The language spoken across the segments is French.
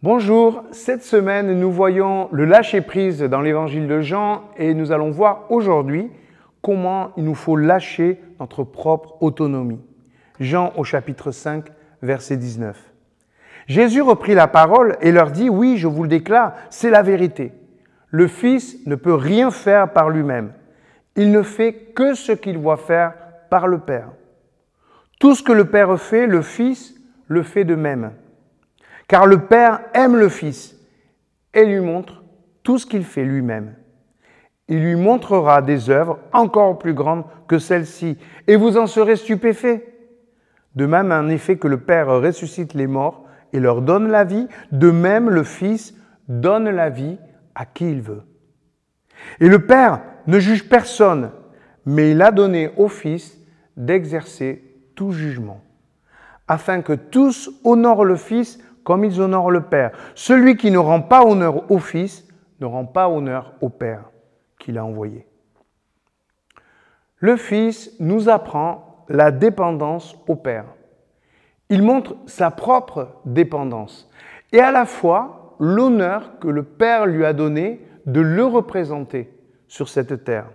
Bonjour, cette semaine nous voyons le lâcher-prise dans l'évangile de Jean et nous allons voir aujourd'hui comment il nous faut lâcher notre propre autonomie. Jean au chapitre 5, verset 19. Jésus reprit la parole et leur dit, oui, je vous le déclare, c'est la vérité. Le Fils ne peut rien faire par lui-même. Il ne fait que ce qu'il voit faire par le Père. Tout ce que le Père fait, le Fils le fait de même. Car le Père aime le Fils et lui montre tout ce qu'il fait lui-même. Il lui montrera des œuvres encore plus grandes que celles-ci, et vous en serez stupéfaits. De même, en effet, que le Père ressuscite les morts et leur donne la vie, de même le Fils donne la vie à qui il veut. Et le Père ne juge personne, mais il a donné au Fils d'exercer tout jugement, afin que tous honorent le Fils comme ils honorent le Père. Celui qui ne rend pas honneur au Fils ne rend pas honneur au Père qu'il a envoyé. Le Fils nous apprend la dépendance au Père. Il montre sa propre dépendance et à la fois l'honneur que le Père lui a donné de le représenter sur cette terre.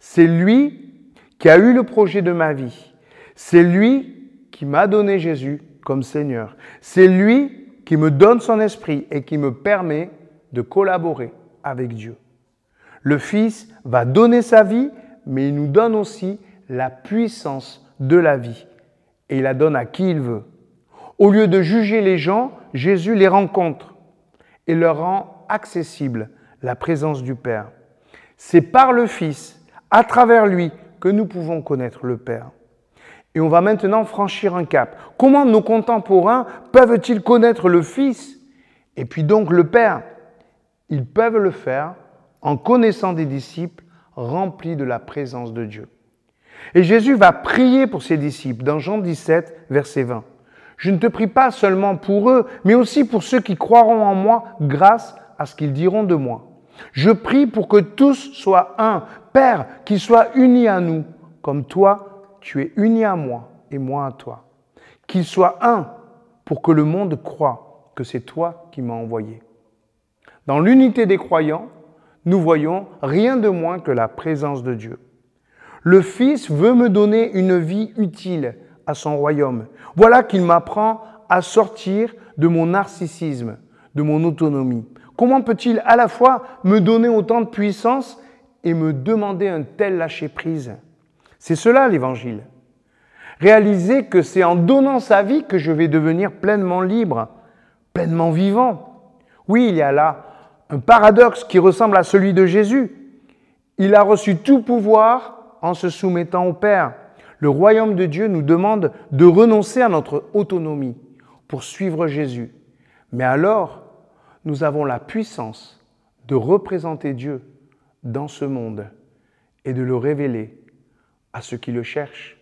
C'est lui qui a eu le projet de ma vie. C'est lui qui m'a donné Jésus comme Seigneur. C'est lui qui me donne son esprit et qui me permet de collaborer avec Dieu. Le Fils va donner sa vie, mais il nous donne aussi la puissance de la vie. Et il la donne à qui il veut. Au lieu de juger les gens, Jésus les rencontre et leur rend accessible la présence du Père. C'est par le Fils, à travers lui, que nous pouvons connaître le Père. Et on va maintenant franchir un cap. Comment nos contemporains peuvent-ils connaître le Fils? Et puis donc le Père Ils peuvent le faire en connaissant des disciples remplis de la présence de Dieu. Et Jésus va prier pour ses disciples dans Jean 17, verset 20. Je ne te prie pas seulement pour eux, mais aussi pour ceux qui croiront en moi grâce à ce qu'ils diront de moi. Je prie pour que tous soient un, Père, qu'ils soient unis à nous, comme toi, tu es uni à moi et moi à toi. Qu'il soit un pour que le monde croit que c'est toi qui m'as envoyé. Dans l'unité des croyants, nous voyons rien de moins que la présence de Dieu. Le Fils veut me donner une vie utile à son royaume. Voilà qu'il m'apprend à sortir de mon narcissisme, de mon autonomie. Comment peut-il à la fois me donner autant de puissance et me demander un tel lâcher-prise? C'est cela l'évangile. Réaliser que c'est en donnant sa vie que je vais devenir pleinement libre, pleinement vivant. Oui, il y a là un paradoxe qui ressemble à celui de Jésus. Il a reçu tout pouvoir en se soumettant au Père. Le royaume de Dieu nous demande de renoncer à notre autonomie pour suivre Jésus. Mais alors, nous avons la puissance de représenter Dieu dans ce monde et de le révéler à ceux qui le cherchent.